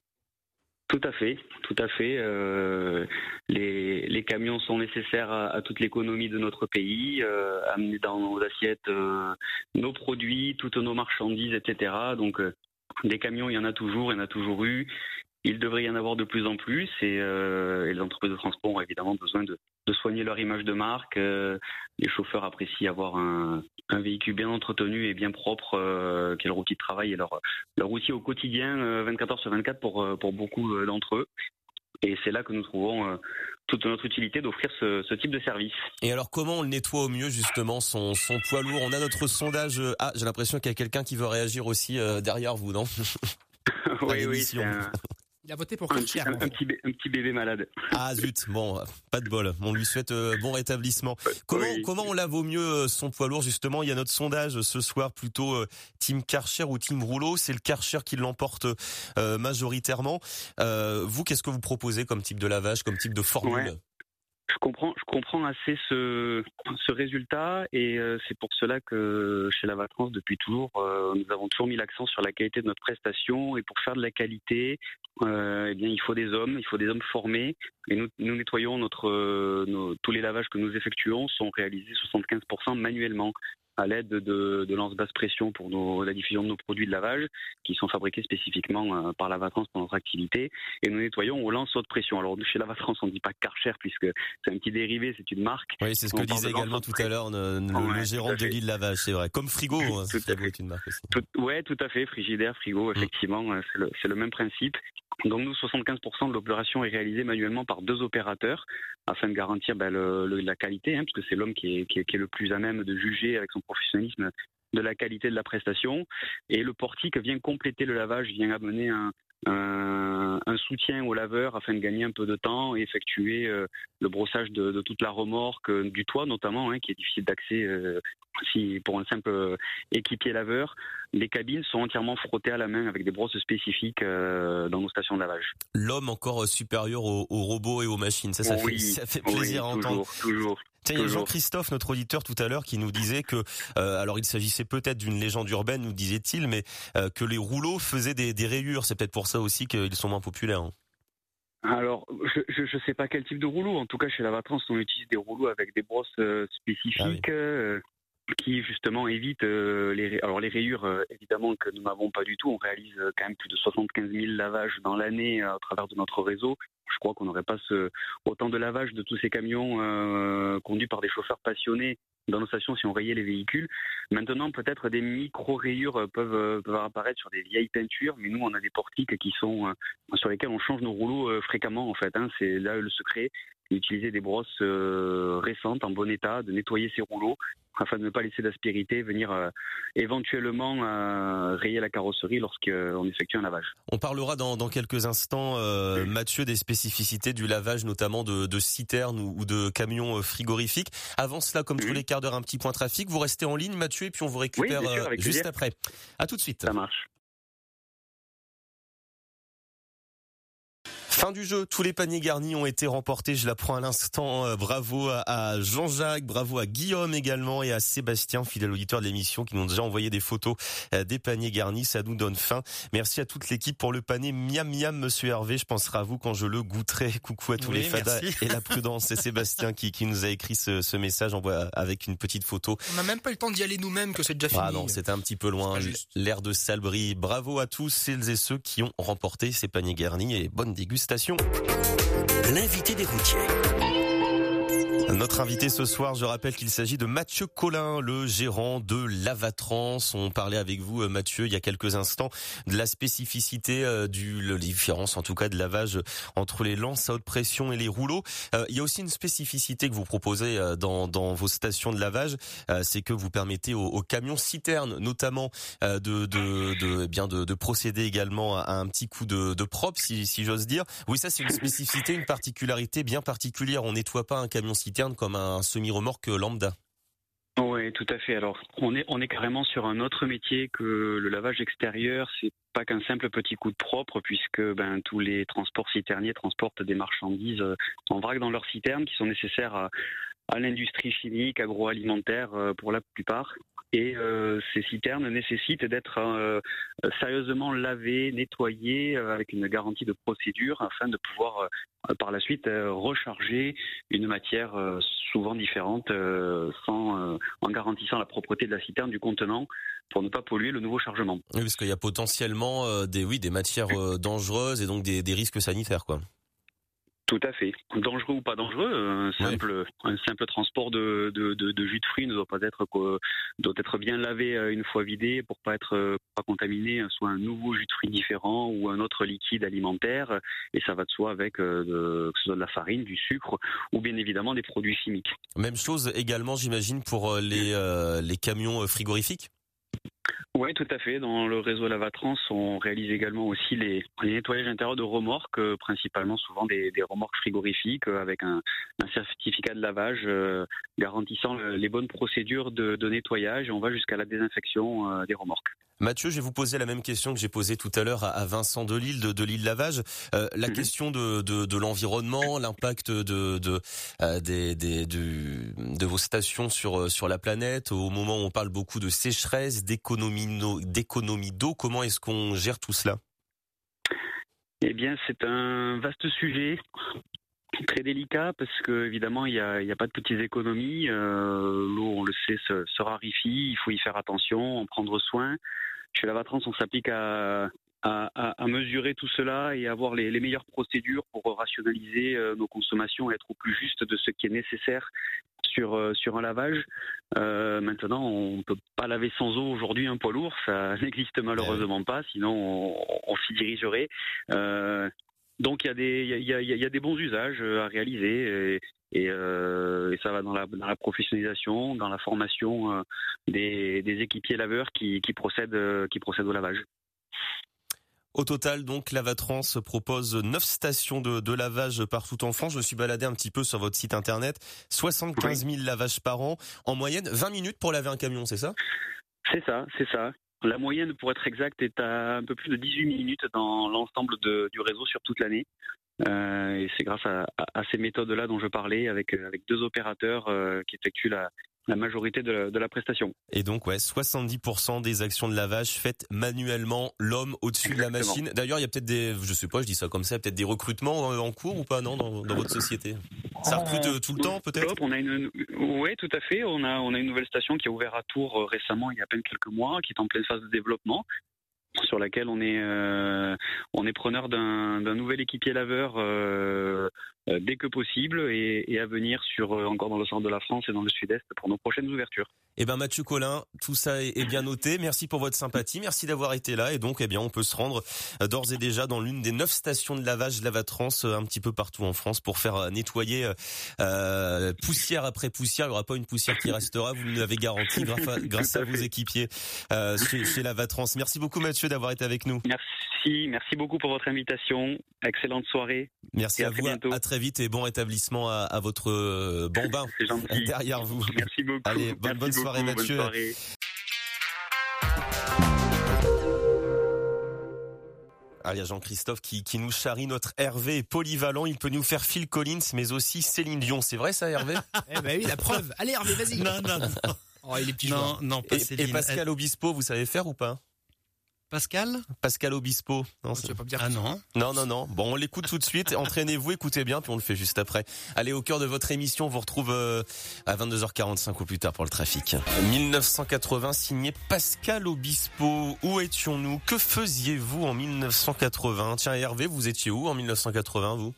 Tout à fait, tout à fait. Euh, les, camions sont nécessaires à, toute l'économie de notre pays, euh, amener dans nos assiettes euh, nos produits, toutes nos marchandises, etc. Donc des camions, il y en a toujours, il y en a toujours eu. Il devrait y en avoir de plus en plus et, euh, et les entreprises de transport ont évidemment besoin de, de soigner leur image de marque. Euh, les chauffeurs apprécient avoir un, un, véhicule bien entretenu et bien propre, euh, qui est leur outil de travail et leur, leur outil au quotidien, 24 heures sur 24 pour, pour beaucoup d'entre eux. Et c'est là que nous trouvons toute notre utilité d'offrir ce, ce, type de service. Et alors comment on le nettoie au mieux justement son, son poids lourd? On a notre sondage. Ah, j'ai l'impression qu'il y a quelqu'un qui veut réagir aussi derrière vous, non? Oui, oui. Il a voté pour Karcher. Un, un, petit, un, petit, bébé malade. Ah zut, bon, pas de bol. On lui souhaite euh, bon rétablissement. Comment comment on lave au mieux euh, son poids lourd justement? Il y a notre sondage ce soir plutôt euh, Team Karcher ou Team Rouleau. C'est le Karcher qui l'emporte majoritairement. vous, qu'est-ce que vous proposez comme type de lavage, comme type de formule? Je comprends, je comprends assez ce, résultat et euh, c'est pour cela que chez la Vatrance, depuis toujours, euh, nous avons toujours mis l'accent sur la qualité de notre prestation et pour faire de la qualité, euh, eh bien, il faut des hommes, il faut des hommes formés et nous, nettoyons notre, tous les lavages que nous effectuons sont réalisés 75% manuellement à l'aide de, de lance basse pression pour nos, la diffusion de nos produits de lavage qui sont fabriqués spécifiquement euh, par la Vatrance pour notre activité et nous nettoyons au lance haute pression. Alors chez la Vatrance on ne dit pas Karcher puisque c'est un petit dérivé, c'est une marque. Oui, c'est ce que disait également tout à l'heure le, le, gérant de l'île lavage, c'est vrai. Comme Frigo, hein, frigo est une marque aussi. Tout, ouais, tout à fait. Frigidaire, Frigo, mm. effectivement, mm. c'est le, le, même principe. Donc nous, 75% de l'opération est réalisée manuellement par deux opérateurs afin de garantir ben, la qualité, hein, parce que c'est l'homme qui est, le plus à même de juger avec son professionnalisme de la qualité de la prestation. Et le portique vient compléter le lavage, vient amener un, soutien au laveur afin de gagner un peu de temps et effectuer le brossage de, toute la remorque, du toit notamment, hein, qui est difficile d'accès si pour un simple équipier laveur. Les cabines sont entièrement frottées à la main avec des brosses spécifiques dans nos stations de lavage. L'homme encore supérieur aux, robots et aux machines, ça, ça, fait, ça fait plaisir à entendre. Toujours. il y a Jean-Christophe, notre auditeur tout à l'heure, qui nous disait que, euh, alors il s'agissait peut-être d'une légende urbaine, nous disait-il, mais euh, que les rouleaux faisaient des, rayures. C'est peut-être pour ça aussi qu'ils sont moins populaires. Hein. Alors, je ne sais pas quel type de rouleau. En tout cas, chez Lavatrans, on utilise des rouleaux avec des brosses euh, spécifiques. Ah qui justement évitent les alors les rayures évidemment que nous n'avons pas du tout on réalise quand même plus de 75 000 lavages dans l'année à travers de notre réseau je crois qu'on n'aurait pas autant de lavage de tous ces camions euh, conduits par des chauffeurs passionnés dans nos stations si on rayait les véhicules. Maintenant, peut-être des micro-rayures peuvent, euh, peuvent, apparaître sur des vieilles peintures, mais nous, on a des portiques qui sont euh, sur lesquels on change nos rouleaux fréquemment. En fait, hein. c'est là le secret d'utiliser des brosses récentes en bon état, de nettoyer ces rouleaux afin de ne pas laisser d'aspérité venir euh, éventuellement euh, rayer la carrosserie lorsqu'on effectue un lavage. On parlera dans, quelques instants, euh, Mathieu, des spécificités du lavage, notamment de, citernes ou, de camions frigorifiques. Avant cela, comme tous les quarts d'heure, un petit point trafic. Vous restez en ligne, Mathieu, et puis on vous récupère juste après. À tout de suite. Ça marche. Fin du jeu, tous les paniers garnis ont été remportés, je l'apprends à l'instant. Euh, bravo à Jean-Jacques, bravo à Guillaume également et à Sébastien, fidèle auditeur de l'émission, qui m'ont déjà envoyé des photos euh, des paniers garnis. Ça nous donne faim. Merci à toute l'équipe pour le panier miam miam, monsieur Hervé. Je penserai à vous quand je le goûterai. Coucou à tous les fadas et la prudence. C'est Sébastien qui, qui nous a écrit ce, ce message avec une petite photo. On n'a même pas eu le temps d'y aller nous-mêmes que c'est déjà fini. Ah non, c'était un petit peu loin. L'air de Salbris. Bravo à tous celles et ceux qui ont remporté ces paniers garnis et bonne dégustation L'invité des routiers. Notre invité ce soir, je rappelle qu'il s'agit de Mathieu Collin, le gérant de Lavatrans. On parlait avec vous, euh, Mathieu, il y a quelques instants, de la spécificité euh, du, la différence, en tout cas, de lavage entre les lances à haute pression et les rouleaux. Euh, il y a aussi une spécificité que vous proposez dans, dans vos stations de lavage, c'est que vous permettez aux, camions citernes, notamment, de, de, de, eh bien, de, de, procéder également à un petit coup de, de propre, si, si j'ose dire. Oui, ça, c'est une spécificité, une particularité bien particulière. On nettoie pas un camion citerne comme un semi-remorque lambda. Oui, tout à fait. Alors, on est, carrément sur un autre métier que le lavage extérieur. C'est pas qu'un simple petit coup de propre, puisque ben, tous les transports citerniers transportent des marchandises euh, en vrac dans leurs citernes qui sont nécessaires à, à l'industrie chimique, agroalimentaire euh, pour la plupart. Et euh, ces citernes nécessitent d'être euh, sérieusement lavées, nettoyées avec une garantie de procédure afin de pouvoir par la suite recharger une matière souvent différente sans, en garantissant la propreté de la citerne du contenant pour ne pas polluer le nouveau chargement. Oui, parce qu'il y a potentiellement des, oui, des matières dangereuses et donc des, des risques sanitaires. quoi. Tout à fait. Dangereux ou pas dangereux, un simple, un simple transport de, de, de, jus de fruits ne doit pas être doit être bien lavé euh, une fois vidé pour pas être euh, pas contaminé euh, soit un nouveau jus de fruits différent ou un autre liquide alimentaire et ça va de soi avec que ce soit de la farine, du sucre ou bien évidemment des produits chimiques. Même chose également j'imagine pour les les camions frigorifiques? Oui, tout à fait. Dans le réseau Lavatrans, on réalise également aussi les, nettoyages intérieurs de remorques, euh, principalement souvent des, remorques frigorifiques euh, avec un, certificat de lavage euh, garantissant les bonnes procédures de, nettoyage. on va jusqu'à la désinfection des remorques. Mathieu, je vais vous poser la même question que j'ai posée tout à l'heure à Vincent Delille de, de l'île Lavage. Euh, la mhm. question de, de, de l'environnement, l'impact de, de, euh, des, des, de vos stations sur, sur la planète, au moment où on parle beaucoup de sécheresse, d'économie d'eau, comment est-ce qu'on gère tout cela? Eh bien, c'est un vaste sujet très délicat parce que évidemment il n'y a, pas de petites économies. Euh, L'eau, on le sait, se, se, raréfie. Il faut y faire attention, en prendre soin. Chez Lavatrans, on s'applique à, à, mesurer tout cela et avoir les, meilleures procédures pour rationaliser euh, nos consommations et être au plus juste de ce qui est nécessaire sur, euh, sur un lavage. Euh, maintenant, on ne peut pas laver sans eau aujourd'hui un poids lourd, ça n'existe malheureusement pas, sinon on, s'y dirigerait. Donc il y, a des, y a, y a des bons usages à réaliser et, euh, et ça va dans la, dans la, professionnalisation, dans la formation des, des, équipiers laveurs qui, qui, procèdent, qui procèdent au lavage. Au total, donc, Lavatrans propose 9 stations de, lavage partout en France. Je me suis baladé un petit peu sur votre site internet. 75 000 lavages par an. En moyenne, 20 minutes pour laver un camion, c'est ça? C'est ça, c'est ça. La moyenne, pour être exact, est à un peu plus de 18 minutes dans l'ensemble du réseau sur toute l'année. Euh, et c'est grâce à, ces méthodes-là dont je parlais, avec, avec deux opérateurs euh, qui effectuent la, la majorité de la, de la, prestation. Et donc, ouais, 70% des actions de lavage faites manuellement, l'homme au-dessus de la machine. D'ailleurs, il y a peut-être des, je sais pas, je dis ça comme ça, peut-être des recrutements en cours ou pas, non, dans, dans votre société? Ça recrute euh, tout le temps, peut-être? On a une, ouais, tout à fait. On a, on a une nouvelle station qui a ouvert à Tours euh, récemment, il y a à peine quelques mois, qui est en pleine phase de développement sur laquelle on est euh, on est preneur d'un nouvel équipier laveur euh, dès que possible et, à venir sur encore dans le centre de la France et dans le sud-est pour nos prochaines ouvertures. Eh ben Mathieu Collin, tout ça est, bien noté. Merci pour votre sympathie, merci d'avoir été là et donc eh bien on peut se rendre d'ores et déjà dans l'une des neuf stations de lavage Lavatrans un petit peu partout en France pour faire nettoyer poussière après poussière. Il n'y aura pas une poussière qui restera, vous l'avez garanti grâce à, grâce à vos équipiers chez, chez Lavatrans. Merci beaucoup Mathieu d'avoir été avec nous. Merci, merci beaucoup pour votre invitation. Excellente soirée. Merci à, vous. À très vite et bon rétablissement à, votre euh, bambin derrière vous. Merci beaucoup. Allez, bonne, soirée Mathieu. Bonne soirée. Ah, il y a Jean-Christophe qui, qui nous charrie notre Hervé polyvalent. Il peut nous faire Phil Collins, mais aussi Céline Dion. C'est vrai ça, Hervé Eh ben oui, la preuve. Allez, Hervé, vas-y. Non, non, non. Oh, il est petit non, non, pas et, et Pascal Obispo, vous savez faire ou pas? Pascal Pascal Obispo. Non, tu pas me dire ah non. Non, non, non. Bon, on l'écoute tout de suite. Entraînez-vous, écoutez bien, puis on le fait juste après. Allez, au cœur de votre émission, on vous retrouve euh, à 22h45 ou plus tard pour le trafic. 1980, signé Pascal Obispo. Où étions-nous? Que faisiez-vous en 1980 Tiens, Hervé, vous étiez où en 1980, vous?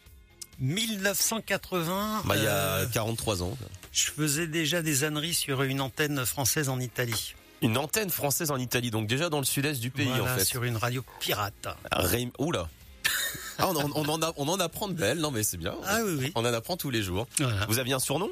1980. Bah, il y a 43 euh, ans. Je faisais déjà des âneries sur une antenne française en Italie. Une antenne française en Italie, donc déjà dans le sud-est du pays en fait. sur une radio pirate. Ré... Oula ah, on, en, on, en a, on en apprend de belles, non mais c'est bien. Ah oui, oui. On en apprend tous les jours. Vous aviez un surnom?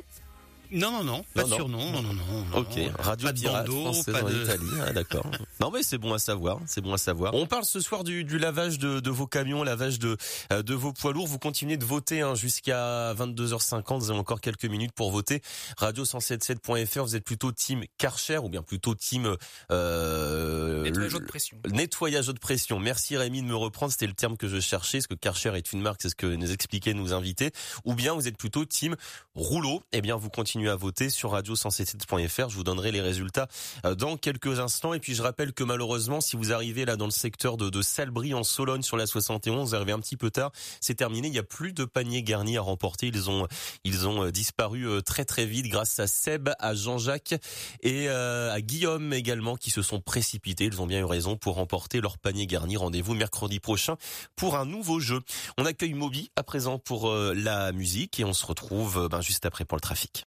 Non, non, non, pas de surnom, non, non, non. Ok, Radio Pirate française en Italie, ah, d'accord. non mais c'est bon à savoir, c'est bon à savoir. On parle ce soir du, du lavage de, de, vos camions, lavage de, euh, de vos poids lourds. Vous continuez de voter hein, jusqu'à 22h50, vous avez encore quelques minutes pour voter. Radio177.fr, vous êtes plutôt team Karcher ou bien plutôt team... Euh, nettoyage de pression. Nettoyage de pression. Merci Rémi de me reprendre, c'était le terme que je cherchais, parce que Karcher est une marque, c'est ce que nous expliquaient nos invités. Ou bien vous êtes plutôt team rouleau, eh bien vous continuez à voter sur radio177.fr. Je vous donnerai les résultats euh, dans quelques instants. Et puis je rappelle que malheureusement, si vous arrivez là dans le secteur de, de Salbris en Sologne sur la 71, vous arrivez un petit peu tard. C'est terminé. Il n'y a plus de paniers garnis à remporter. Ils ont ils ont euh, disparu euh, très très vite grâce à Seb, à Jean-Jacques et à Guillaume également qui se sont précipités. Ils ont bien eu raison pour remporter leur panier garni. Rendez-vous mercredi prochain pour un nouveau jeu. On accueille Moby à présent pour la musique et on se retrouve ben, juste après pour le trafic.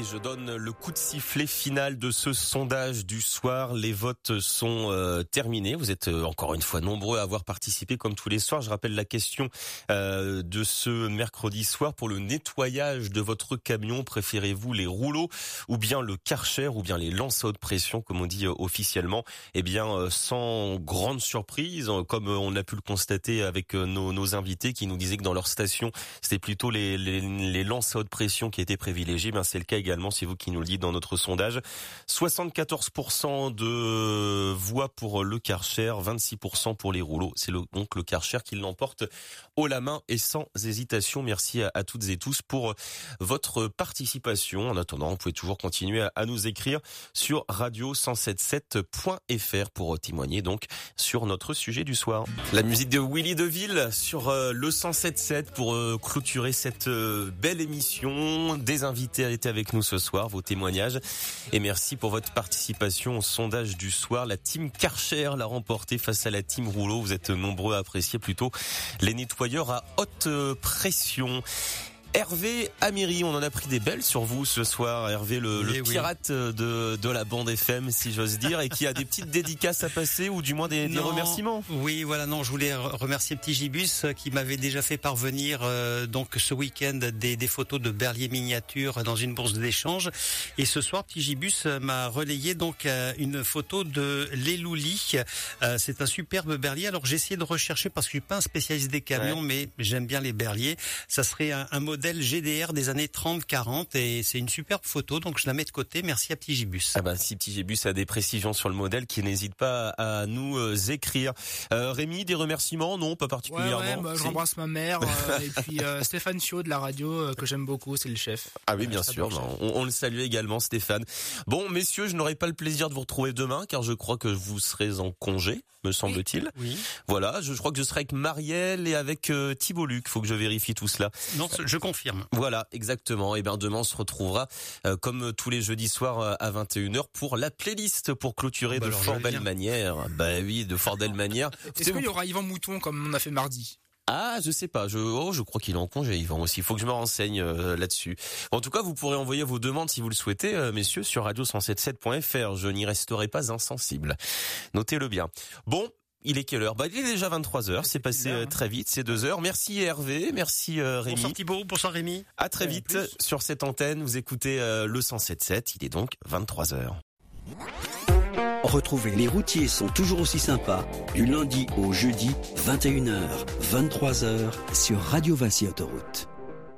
Et je donne le coup de sifflet final de ce sondage du soir. Les votes sont euh, terminés. Vous êtes euh, encore une fois nombreux à avoir participé comme tous les soirs. Je rappelle la question euh, de ce mercredi soir pour le nettoyage de votre camion. Préférez-vous les rouleaux ou bien le karcher ou bien les lances à haute pression comme on dit officiellement? Eh bien, sans grande surprise, comme on a pu le constater avec nos, nos invités qui nous disaient que dans leur station, c'était plutôt les, les, les haute pression qui étaient privilégiées. Ben, c'est le cas également, c'est vous qui nous le dites dans notre sondage. 74% de voix pour le Karcher, 26% pour les rouleaux. C'est donc le Karcher qui l'emporte haut la main et sans hésitation. Merci à, toutes et tous pour votre participation. En attendant, vous pouvez toujours continuer à, nous écrire sur radio177.fr pour témoigner donc sur notre sujet du soir. La musique de Willy Deville sur euh, le 177 pour euh, clôturer cette euh, belle émission. Des invités étaient avec nous ce soir, vos témoignages. Et merci pour votre participation au sondage du soir. La team Karcher l'a remporté face à la team Rouleau. Vous êtes nombreux à apprécier plutôt les nettoyeurs à haute pression. Hervé Amiri, on en a pris des belles sur vous ce soir. Hervé, le, le eh pirate de, de la bande FM, si j'ose dire, et qui a des petites dédicaces à passer ou du moins des, des remerciements. Oui, voilà, non, je voulais remercier Petit Gibus euh, qui m'avait déjà fait parvenir euh, donc ce week-end des, des, photos de berlier miniature dans une bourse d'échange. Et ce soir, Petit Gibus euh, m'a relayé donc une photo de l'Elouli. C'est un superbe berlier. Alors j'ai essayé de rechercher parce que je suis pas un spécialiste des camions, mais j'aime bien les berliers. Ça serait un, un modèle GDR des années 30-40 et c'est une superbe photo, donc je la mets de côté. Merci à Petit Gibus. Ah bah, si Petit Gibus a des précisions sur le modèle, qui n'hésite pas à nous euh, écrire. Euh, Rémi, des remerciements? Non, pas particulièrement. Ouais, ouais, bah, j'embrasse ma mère euh, et puis euh, Stéphane Chiot de la radio que j'aime beaucoup, c'est le chef. Ah oui, bien sûr. Bah, on, on, le salue également, Stéphane. Bon, messieurs, je n'aurai pas le plaisir de vous retrouver demain, car je crois que vous serez en congé me semble-t-il. Oui. Voilà, je, crois que je serai avec Marielle et avec euh, Thibault Luc. Faut que je vérifie tout cela. Non, je confirme. Voilà, exactement. Et bien demain on se retrouvera euh, comme tous les jeudis soirs euh, à 21h pour la playlist pour clôturer bah de fort belle manière. Bah oui, de fort belle manière. Est-ce qu'il y aura Yvan Mouton comme on a fait mardi? Ah, je sais pas. Je, oh, je crois qu'il est en congé, Yvan aussi. Il faut que je me renseigne euh, là-dessus. En tout cas, vous pourrez envoyer vos demandes si vous le souhaitez, euh, messieurs, sur radio177.fr. Je n'y resterai pas insensible. Notez-le bien. Bon, il est quelle heure? Bah, il est déjà 23 heures. C'est passé euh, très vite, c'est deux heures. Merci Hervé, merci Rémi. Bonsoir Thibault, bonsoir Rémi. À très vite sur cette antenne. Vous écoutez le 177. Il est donc 23 heures. Retrouvez Les routiers sont toujours aussi sympas du lundi au jeudi 21h, 23h sur Radio Vinci Autoroute.